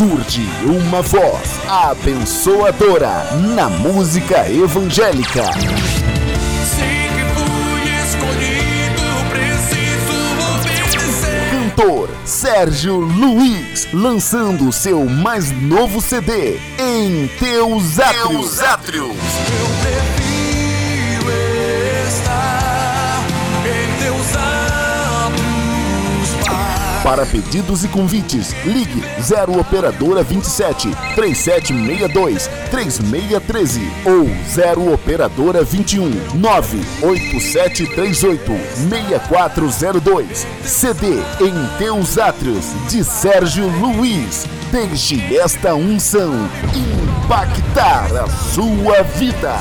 surge uma voz abençoadora na música evangélica. Sei que fui escolhido, preciso obedecer. Cantor Sérgio Luiz, lançando seu mais novo CD em Teus Átrios. Eu prefiro Para pedidos e convites, ligue 0 Operadora 27 3762 3613 ou 0 Operadora 21 98738 6402. CD em Teus Átrios de Sérgio Luiz. Deixe esta unção impactar a sua vida.